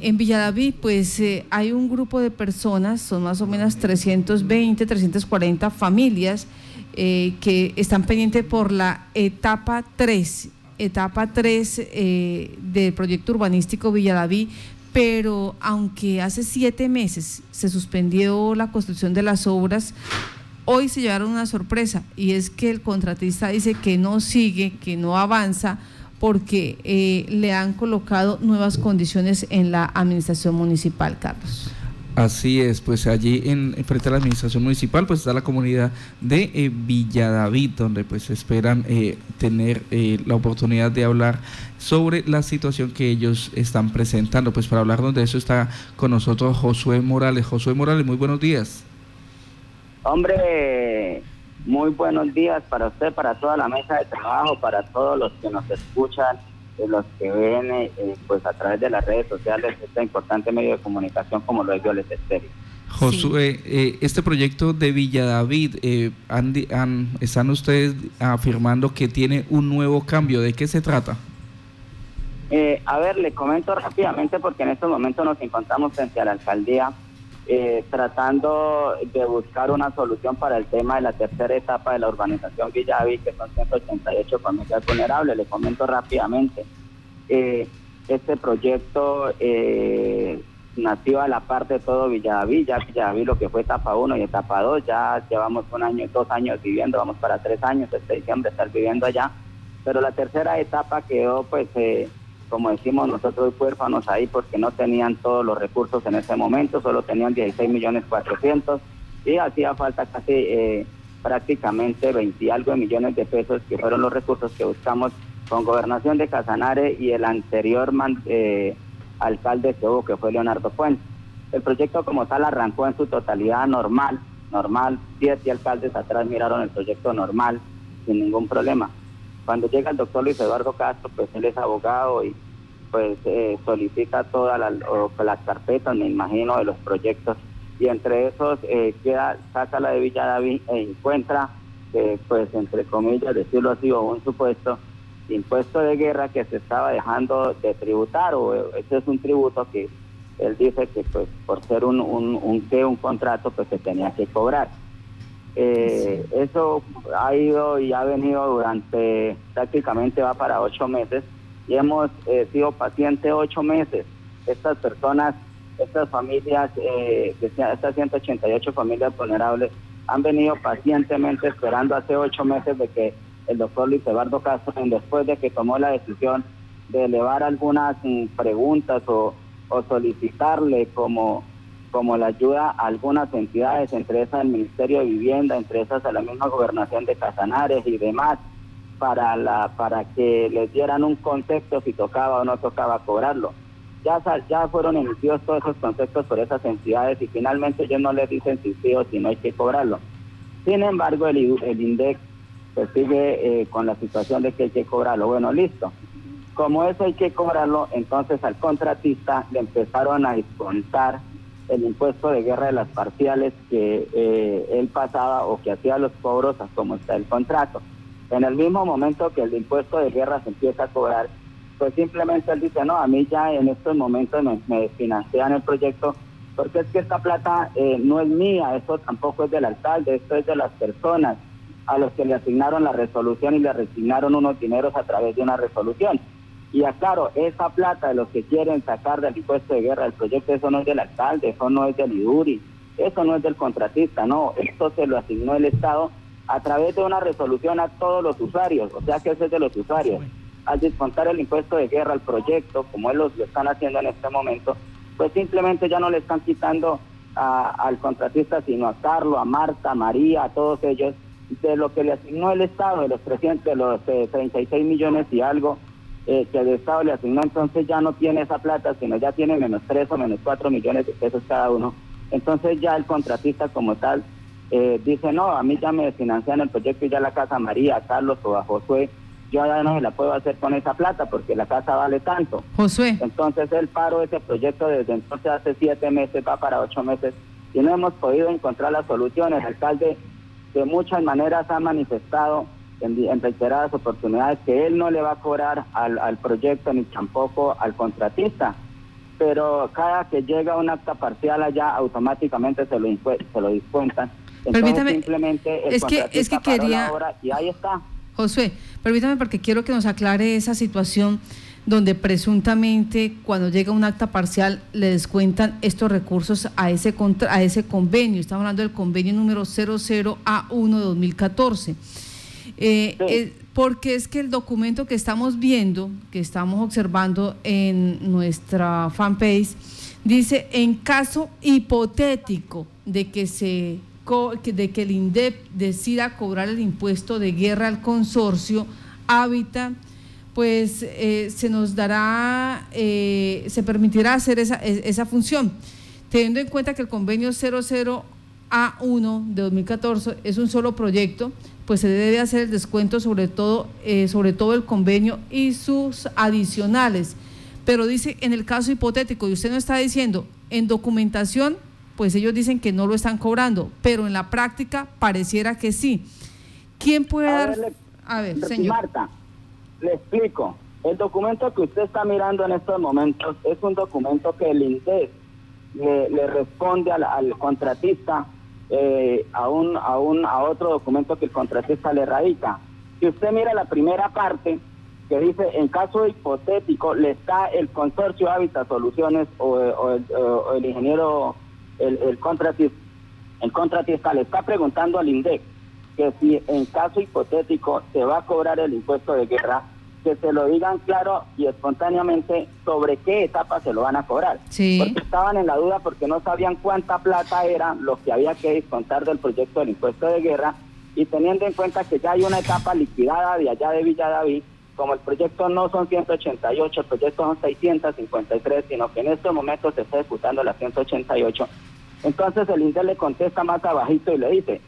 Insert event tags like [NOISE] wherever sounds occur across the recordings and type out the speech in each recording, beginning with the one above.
en Villadaví, pues eh, hay un grupo de personas, son más o menos 320, 340 familias eh, que están pendientes por la etapa 3, etapa 3 eh, del proyecto urbanístico Villadaví, pero aunque hace siete meses se suspendió la construcción de las obras, hoy se llevaron una sorpresa y es que el contratista dice que no sigue, que no avanza porque eh, le han colocado nuevas condiciones en la administración municipal, Carlos. Así es, pues allí en, frente a la administración municipal pues está la comunidad de eh, Villadavid, donde pues esperan eh, tener la oportunidad de hablar sobre la situación que ellos están presentando. Pues para hablarnos de eso está con nosotros Josué Morales. Josué Morales, muy buenos días. Hombre, muy buenos días para usted, para toda la mesa de trabajo, para todos los que nos escuchan, los que ven eh, pues a través de las redes sociales este importante medio de comunicación como lo es Violet Estéreo. Josué, eh, este proyecto de Villa David, eh, ¿están ustedes afirmando que tiene un nuevo cambio? ¿De qué se trata? a ver, le comento rápidamente porque en estos momentos nos encontramos frente a la alcaldía eh, tratando de buscar una solución para el tema de la tercera etapa de la urbanización Villaví, que son 188 familias vulnerables. Le comento rápidamente. Eh, este proyecto eh, nació a la parte de todo Villaví, ya Villaví lo que fue etapa 1 y etapa 2, ya llevamos un año, dos años viviendo, vamos para tres años, este diciembre estar viviendo allá, pero la tercera etapa quedó pues como decimos nosotros huérfanos ahí porque no tenían todos los recursos en ese momento, solo tenían 16 millones 400 y hacía falta casi eh, prácticamente 20 algo de millones de pesos que fueron los recursos que buscamos con gobernación de Casanare y el anterior eh, alcalde que hubo que fue Leonardo Fuentes. El proyecto como tal arrancó en su totalidad normal, normal, siete alcaldes atrás miraron el proyecto normal sin ningún problema cuando llega el doctor Luis Eduardo Castro, pues él es abogado y pues eh, solicita todas las, carpetas, me imagino, de los proyectos y entre esos eh, queda, saca la de Villa David e encuentra, pues entre comillas, decirlo así, o un supuesto impuesto de guerra que se estaba dejando de tributar, o ese es un tributo que él dice que pues por ser un, un, un, un contrato pues se tenía que cobrar. Eh, eso ha ido y ha venido durante prácticamente va para ocho meses y hemos eh, sido pacientes ocho meses. Estas personas, estas familias, eh, estas 188 familias vulnerables han venido pacientemente esperando hace ocho meses de que el doctor Luis Eduardo Castro, después de que tomó la decisión de elevar algunas mm, preguntas o, o solicitarle como como la ayuda a algunas entidades, entre esas el Ministerio de Vivienda, entre esas a la misma gobernación de Casanares y demás, para, la, para que les dieran un concepto si tocaba o no tocaba cobrarlo. Ya, ya fueron emitidos todos esos conceptos por esas entidades y finalmente ellos no les dicen si sí o si no hay que cobrarlo. Sin embargo, el, el INDEC pues sigue eh, con la situación de que hay que cobrarlo. Bueno, listo. Como eso hay que cobrarlo, entonces al contratista le empezaron a descontar el impuesto de guerra de las parciales que eh, él pasaba o que hacía los cobros como está el contrato. En el mismo momento que el impuesto de guerra se empieza a cobrar, pues simplemente él dice, no, a mí ya en estos momentos me, me financian el proyecto, porque es que esta plata eh, no es mía, eso tampoco es del alcalde, esto es de las personas a los que le asignaron la resolución y le resignaron unos dineros a través de una resolución. Y aclaro, esa plata de los que quieren sacar del impuesto de guerra del proyecto, eso no es del alcalde, eso no es del IDURI, eso no es del contratista, no, esto se lo asignó el Estado a través de una resolución a todos los usuarios, o sea que eso es de los usuarios. Al descontar el impuesto de guerra al proyecto, como ellos lo están haciendo en este momento, pues simplemente ya no le están quitando al contratista, sino a Carlos, a Marta, a María, a todos ellos, de lo que le asignó el Estado, de los 300, de los 36 eh, millones y algo eh, que el Estado le asignó, entonces ya no tiene esa plata, sino ya tiene menos 3 o menos 4 millones de pesos cada uno. Entonces ya el contratista como tal eh, dice, no, a mí ya me financian el proyecto y ya la casa María, Carlos o a Josué, yo ya no se la puedo hacer con esa plata porque la casa vale tanto. Josué. Entonces él paró ese proyecto desde entonces hace siete meses, va para ocho meses y no hemos podido encontrar las soluciones. El alcalde de muchas maneras ha manifestado en, reiteradas oportunidades que él no le va a cobrar al, al proyecto ni tampoco al contratista. pero cada que llega un acta parcial allá automáticamente se lo, se lo descuentan. Permítame, simplemente es que, es que quería... y ahí está. José, permítame porque quiero que nos aclare esa situación donde presuntamente cuando llega un acta parcial le descuentan estos recursos a ese, contra, a ese convenio. Estamos hablando del convenio número 00A1 de 2014. Eh, eh, porque es que el documento que estamos viendo, que estamos observando en nuestra fanpage, dice en caso hipotético de que se de que el INDEP decida cobrar el impuesto de guerra al consorcio Hábitat pues eh, se nos dará, eh, se permitirá hacer esa, esa función, teniendo en cuenta que el convenio 00A1 de 2014 es un solo proyecto, pues se debe hacer el descuento sobre todo, eh, sobre todo el convenio y sus adicionales. Pero dice, en el caso hipotético, y usted no está diciendo, en documentación, pues ellos dicen que no lo están cobrando, pero en la práctica pareciera que sí. ¿Quién puede dar... A ver, señor. Marta, le explico. El documento que usted está mirando en estos momentos es un documento que el INDES le, responde al, contratista eh, a, un, a, un, a otro documento que el contratista le radica. Si usted mira la primera parte que dice, en caso hipotético, le está el consorcio Hábitat Soluciones o, el, ingeniero, el, el, contratista, el contratista le está preguntando al INDEC que si en caso hipotético se va a cobrar el impuesto de guerra, que se lo digan claro y espontáneamente sobre qué etapa se lo van a cobrar. Porque estaban en la duda porque no sabían cuánta plata era lo que había que descontar del proyecto del impuesto de guerra y teniendo en cuenta que ya hay una etapa liquidada de allá de Villa David, como el proyecto no son 188, el proyecto son 653, sino que en este momento se está ejecutando la 188. Entonces el INDE le contesta más abajito y le dice,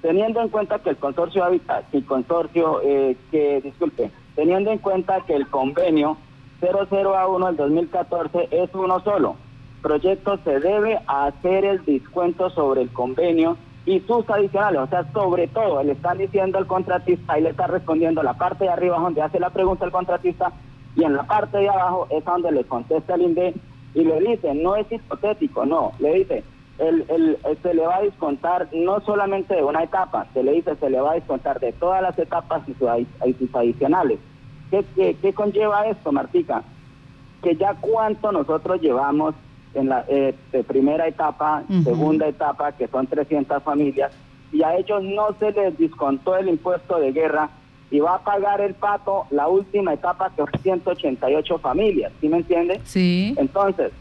teniendo en cuenta que el consorcio Habitat, el consorcio eh, que, disculpe, teniendo en cuenta que el convenio 00A1 del 2014 es uno solo, proyecto se debe hacer el descuento sobre el convenio y sus adicionales, o sea, sobre todo, le están diciendo al contratista y le está respondiendo la parte de arriba donde hace la pregunta el contratista y en la parte de abajo es donde le contesta el INDE y le dice, no es hipotético, no, le dice, el, el, se le va a descontar no solamente de una etapa, se le dice se le va a descontar de todas las etapas y sus, adicionales. ¿Qué, ¿Qué, conlleva esto, Martica? Que ya cuánto nosotros llevamos en la eh, primera etapa, segunda etapa, que son 300 familias, y a ellos no se les descontó el impuesto de guerra y va a pagar el pato la última etapa que son 188 familias, ¿sí me entiende? Sí. Entonces,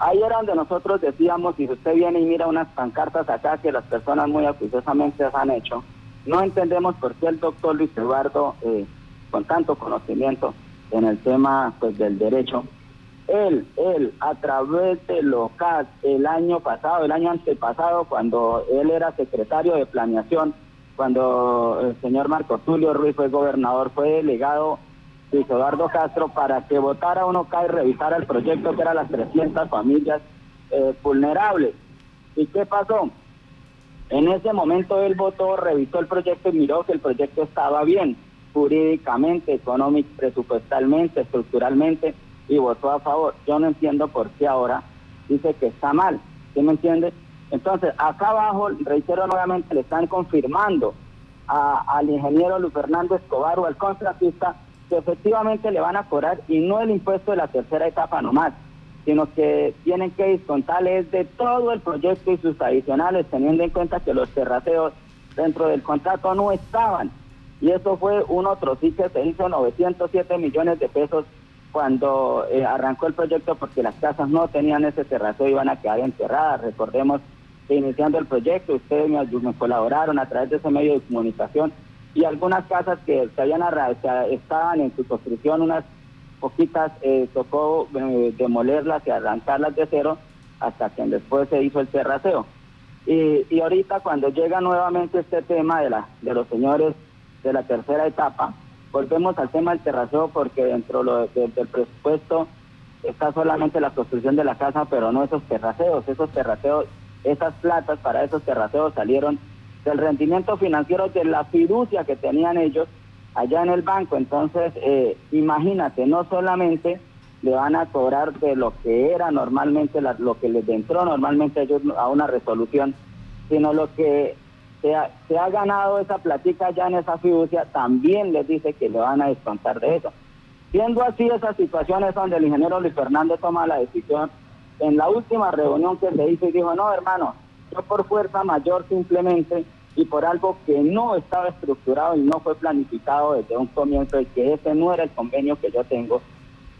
Ahí era donde nosotros decíamos, si usted viene y mira unas pancartas acá que las personas muy acuciosamente han hecho, no entendemos por qué el doctor Luis Eduardo, eh, con tanto conocimiento en el tema pues del derecho, él, él, a través de LOCAS, el año pasado, el año antepasado, cuando él era secretario de planeación, cuando el señor Marco Tulio Ruiz fue gobernador, fue delegado Luis Eduardo Castro para que votara uno acá y revisara el proyecto que era las 300 familias eh, vulnerables. ¿Y qué pasó? En ese momento él votó, revisó el proyecto y miró que el proyecto estaba bien, jurídicamente, económico, presupuestalmente, estructuralmente, y votó a favor. Yo no entiendo por qué ahora dice que está mal. ¿Sí me entiende? Entonces, acá abajo, reitero nuevamente, le están confirmando al ingeniero Luis Fernando Escobar o al contratista que efectivamente le van a cobrar y no el impuesto de la tercera etapa nomás, sino que tienen que descontarles de todo el proyecto y sus adicionales, teniendo en cuenta que los terraceos dentro del contrato no estaban. Y eso fue un otro sí que se hizo 907 millones de pesos cuando eh, arrancó el proyecto porque las casas no tenían ese terraceo, iban a quedar enterradas. Recordemos que iniciando el proyecto ustedes me colaboraron a través de ese medio de comunicación y algunas casas que se habían estaban en su construcción, unas poquitas, eh, tocó eh, demolerlas y arrancarlas de cero hasta que después se hizo el terraceo. Y, y ahorita cuando llega nuevamente este tema de, la, de los señores de la tercera etapa, volvemos al tema del terraceo porque dentro del presupuesto está solamente la construcción de la casa, pero no esos terraceos. Esos terraceos, esas platas para esos terraceos salieron del rendimiento financiero de la fiducia que tenían ellos allá en el banco. Entonces, eh, imagínate, no solamente le van a cobrar de lo que era normalmente, lo que les entró normalmente ellos a una resolución, sino lo que se ha, ganado esa platica ya en esa fiducia, también les dice que le van a descontar de eso. Siendo así esas situaciones donde el ingeniero Luis Fernando toma la decisión, en la última reunión que se hizo y dijo, no hermano, yo por fuerza mayor simplemente y por algo que no estaba estructurado y no fue planificado desde un comienzo y que ese no era el convenio que yo tengo,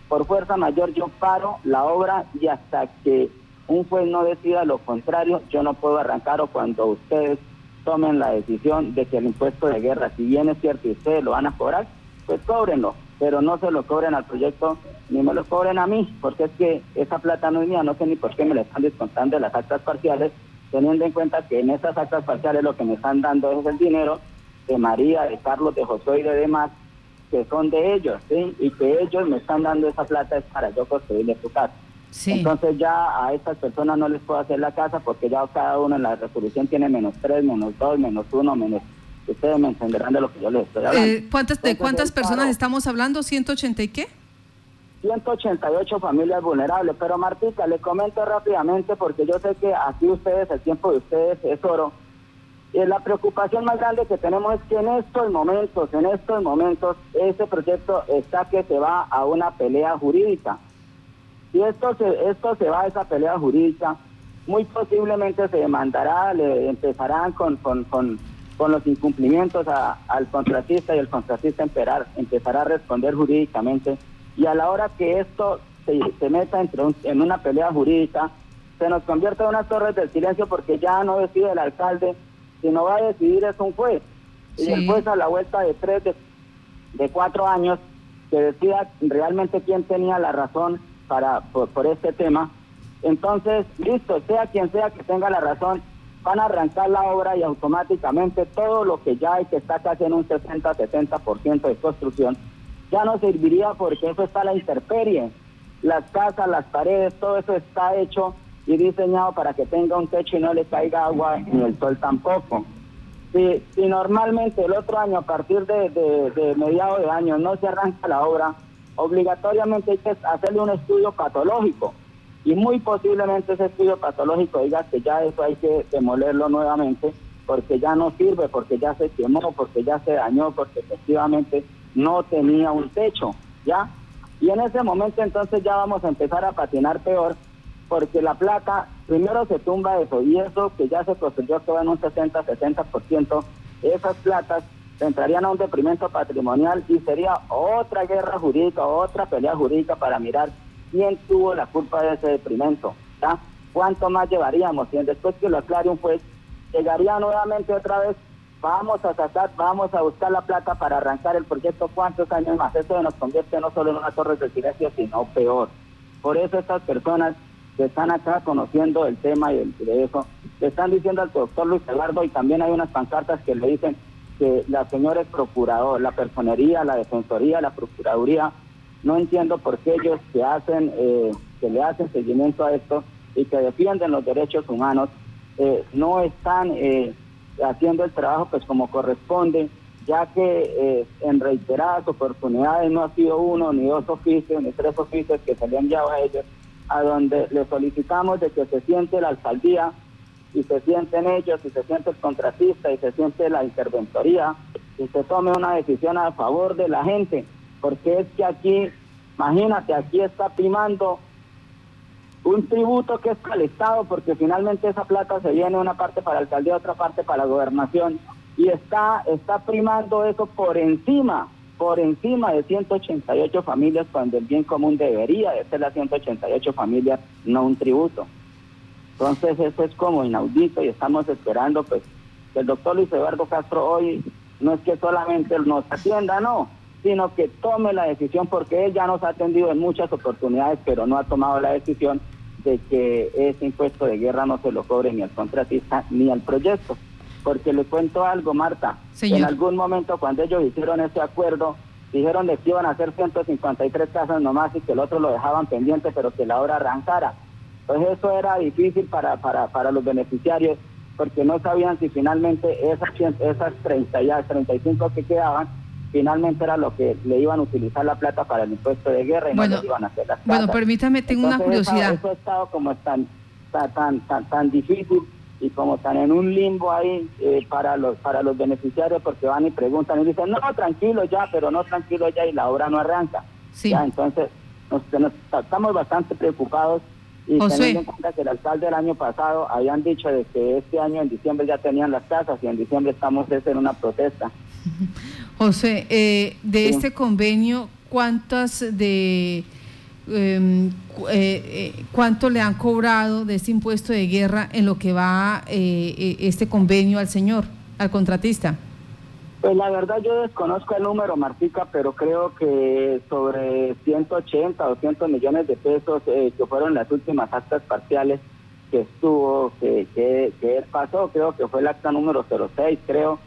por fuerza mayor yo paro la obra y hasta que un juez no decida lo contrario, yo no puedo arrancar o cuando ustedes tomen la decisión de que el impuesto de guerra, si bien es cierto y ustedes lo van a cobrar, pues cóbrenlo, pero no se lo cobren al proyecto ni me lo cobren a mí, porque es que esa plata no es mía, no sé ni por qué me la están descontando de las actas parciales, teniendo en cuenta que en esas actas parciales lo que me están dando es el dinero de María, de Carlos, de Josué y de demás, que son de ellos, ¿sí? Y que ellos me están dando esa plata es para yo construirle su casa. Entonces ya a estas personas no les puedo hacer la casa porque ya cada uno en la resolución tiene menos tres, menos dos, menos uno, menos... Ustedes me entenderán de lo que yo les estoy hablando. Eh, ¿cuántas, ¿De cuántas personas estamos hablando? ¿180 y qué? 188 familias vulnerables. Pero Martica, le comento rápidamente porque yo sé que aquí ustedes, el tiempo de ustedes es oro. Y la preocupación más grande que tenemos es que en estos momentos, en estos momentos, ese proyecto está que se va a una pelea jurídica. Si esto se, esto se va a esa pelea jurídica, muy posiblemente se demandará, le empezarán con, con, con, los incumplimientos al contratista y el contratista empezará a responder jurídicamente y a la hora que esto se, se meta entre en una pelea jurídica, se nos convierte en unas torres del silencio porque ya no decide el alcalde, sino va a decidir es un juez. Y el juez a la vuelta de tres, de, cuatro años, que decida realmente quién tenía la razón para por, por este tema. Entonces, listo, sea quien sea que tenga la razón, van a arrancar la obra y automáticamente todo lo que ya hay que está casi en un 60-70% de construcción ya no serviría porque eso está la intemperie. Las casas, las paredes, todo eso está hecho y diseñado para que tenga un techo y no le caiga agua ni el sol tampoco. Si, si normalmente el otro año, a partir de, de, de mediados de año, no se arranca la obra, obligatoriamente hay que hacerle un estudio patológico. Y muy posiblemente ese estudio patológico diga que ya eso hay que demolerlo nuevamente porque ya no sirve, porque ya se quemó, porque ya se dañó, porque efectivamente no tenía un techo, ¿ya? Y en ese momento entonces ya vamos a empezar a patinar peor, porque la plata, primero se tumba eso, y eso que ya se construyó que en un 60-60%, esas platas entrarían a un deprimento patrimonial y sería otra guerra jurídica, otra pelea jurídica para mirar quién tuvo la culpa de ese deprimento, ¿ya? ¿Cuánto más llevaríamos? Y después que lo aclare un juez, llegaría nuevamente otra vez vamos a sacar, vamos a buscar la plata para arrancar el proyecto cuántos años más. Eso nos convierte no solo en una torre de silencio, sino peor. Por eso estas personas que están acá conociendo el tema y el, de eso, le están diciendo al doctor Luis Eduardo y también hay unas pancartas que le dicen que la señora es procurador, la personería, la defensoría, la procuraduría, no entiendo por qué ellos que hacen, eh, que le hacen seguimiento a esto y que defienden los derechos humanos, eh, no están eh, haciendo el trabajo pues como corresponde, ya que eh, en reiteradas oportunidades no ha sido uno, ni dos oficios, ni tres oficios que se le han enviado a ellos, a donde le solicitamos de que se siente la alcaldía y se sienten ellos, y se siente el contratista, y se siente la interventoría, y se tome una decisión a favor de la gente, porque es que aquí, imagínate, aquí está primando un tributo que es para el Estado, porque finalmente esa plata se viene una parte para la alcaldía, otra parte para la gobernación, y está, está primando eso por encima, por encima de 188 familias, cuando el bien común debería de ser las 188 familias, no un tributo. Entonces eso es como inaudito y estamos esperando pues que el doctor Luis Eduardo Castro hoy no es que solamente nos atienda, no, sino que tome la decisión porque él ya nos ha atendido en muchas oportunidades, pero no ha tomado la decisión de que ese impuesto de guerra no se lo cobre ni al contratista ni al proyecto. Porque le cuento algo, Marta. En algún momento cuando ellos hicieron ese acuerdo, dijeron que iban a hacer 153 casas nomás y que el otro lo dejaban pendiente, pero que la obra arrancara. Entonces eso era difícil para, para, para los beneficiarios porque no sabían si finalmente esas, esas 30 ya 35 que quedaban finalmente era lo que le iban a utilizar la plata para el impuesto de guerra y no les iban a hacer las Bueno, permítame, tengo una curiosidad. Eso, ha estado como tan, tan, tan, tan difícil y como están en un limbo ahí eh, para los para los beneficiarios porque van y preguntan y dicen no tranquilo ya pero no tranquilo ya y la obra no arranca sí. ya entonces nos, estamos bastante preocupados y teniendo en cuenta que el alcalde del año pasado habían dicho de que este año en diciembre ya tenían las casas y en diciembre estamos en una protesta [LAUGHS] José eh, de este convenio cuántas de Em, eh, eh, cuánto le han cobrado de este impuesto de guerra en lo que va eh, este convenio al señor, al contratista. Pues la verdad yo desconozco el número, Martica, pero creo que sobre 180 o 200 millones de pesos que fueron las últimas actas parciales que estuvo, que, que, que pasó, creo que fue el acta número 06, creo.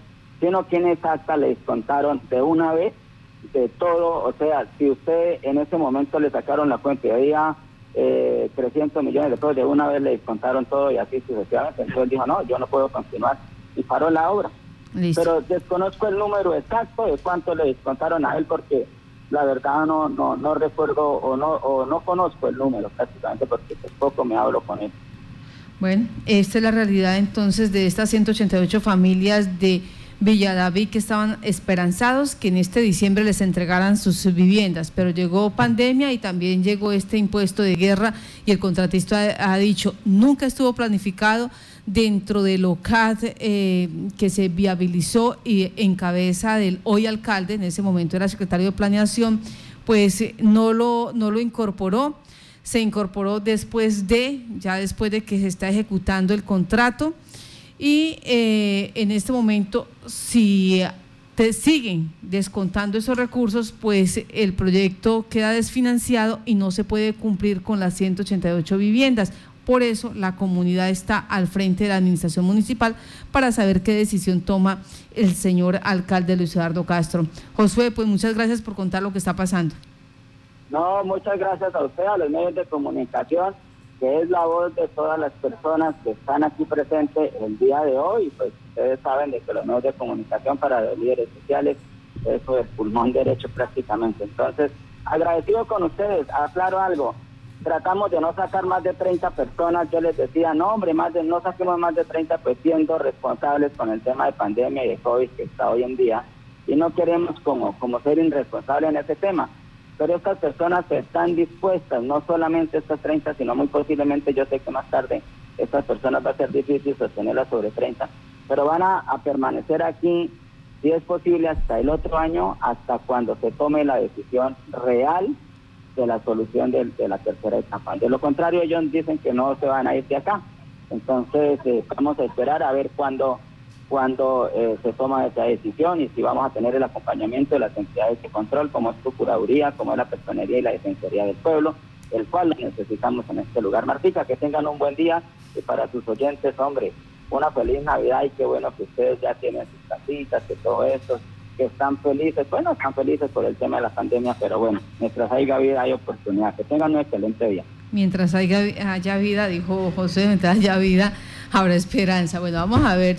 Si no tiene esa acta, le descontaron de una vez de todo, o sea, si usted en ese momento le sacaron la cuenta y había eh, 300 millones de pesos, de una vez le descontaron todo y así sucesivamente, entonces dijo, no, yo no puedo continuar y paró la obra. Pero desconozco el número exacto de cuánto le descontaron a él porque la verdad no no no recuerdo o no o no conozco el número prácticamente porque poco me hablo con él. Bueno, esta es la realidad entonces de estas 188 familias de Villadaví que estaban esperanzados que en este diciembre les entregaran sus viviendas, pero llegó pandemia y también llegó este impuesto de guerra y el contratista ha, dicho, nunca estuvo planificado dentro del OCAD eh, que se viabilizó y en cabeza del hoy alcalde, en ese momento era secretario de planeación, pues no lo, no lo incorporó. Se incorporó después de, ya después de que se está ejecutando el contrato y eh, en este momento, si te siguen descontando esos recursos, pues el proyecto queda desfinanciado y no se puede cumplir con las 188 viviendas. Por eso la comunidad está al frente de la administración municipal para saber qué decisión toma el señor alcalde Luis Eduardo Castro. Josué, pues muchas gracias por contar lo que está pasando. No, muchas gracias a usted, a los medios de comunicación que es la voz de todas las personas que están aquí presentes el día de hoy. Pues ustedes saben de que los medios de comunicación para los líderes sociales, eso es pulmón derecho prácticamente. Entonces, agradecido con ustedes, aclaro algo. Tratamos de no sacar más de 30 personas. Yo les decía, no, hombre, más de, no saquemos más de 30, pues siendo responsables con el tema de pandemia y de COVID que está hoy en día. Y no queremos como, como ser irresponsables en ese tema pero estas personas están dispuestas, no solamente estas 30, sino muy posiblemente, yo sé que más tarde estas personas va a ser difícil sostenerlas sobre 30, pero van a, permanecer aquí, si es posible, hasta el otro año, hasta cuando se tome la decisión real de la solución de, la tercera etapa. De lo contrario, ellos dicen que no se van a ir de acá. Entonces, eh, vamos a esperar a ver cuándo cuando eh, se toma esa decisión y si vamos a tener el acompañamiento de las entidades de control, como es Procuraduría, como es la Personería y la Defensoría del Pueblo, el cual necesitamos en este lugar. Martica, que tengan un buen día y para sus oyentes, hombre, una feliz Navidad y qué bueno que ustedes ya tienen sus casitas, que todo eso, que están felices, bueno, están felices por el tema de la pandemia, pero bueno, mientras haya vida hay oportunidad. Que tengan un excelente día. Mientras haya, haya vida, dijo José, mientras haya vida, habrá esperanza. Bueno, vamos a ver.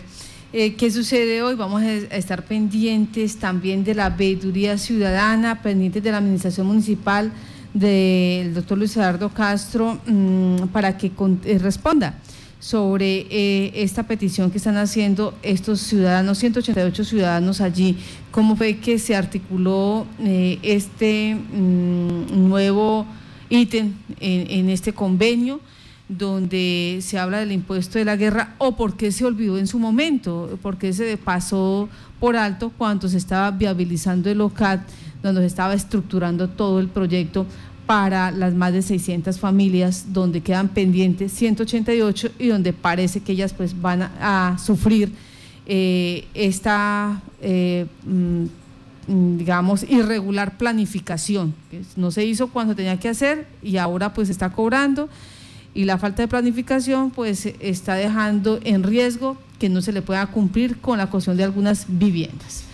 Eh, ¿Qué sucede hoy? Vamos a estar pendientes también de la veeduría ciudadana, pendientes de la administración municipal del doctor Luis Eduardo Castro mm, para que eh, responda sobre eh, esta petición que están haciendo estos ciudadanos, 188 ciudadanos allí. ¿Cómo fue que se articuló este mm, nuevo ítem en este convenio? Donde se habla del impuesto de la guerra o por qué se olvidó en su momento, por qué se pasó por alto cuando se estaba viabilizando el OCAD, donde se estaba estructurando todo el proyecto para las más de 600 familias donde quedan pendientes 188 y donde parece que ellas pues van a, sufrir eh, esta eh, mm, digamos irregular planificación no se hizo cuando tenía que hacer y ahora pues está cobrando y la falta de planificación pues está dejando en riesgo que no se le pueda cumplir con la cuestión de algunas viviendas.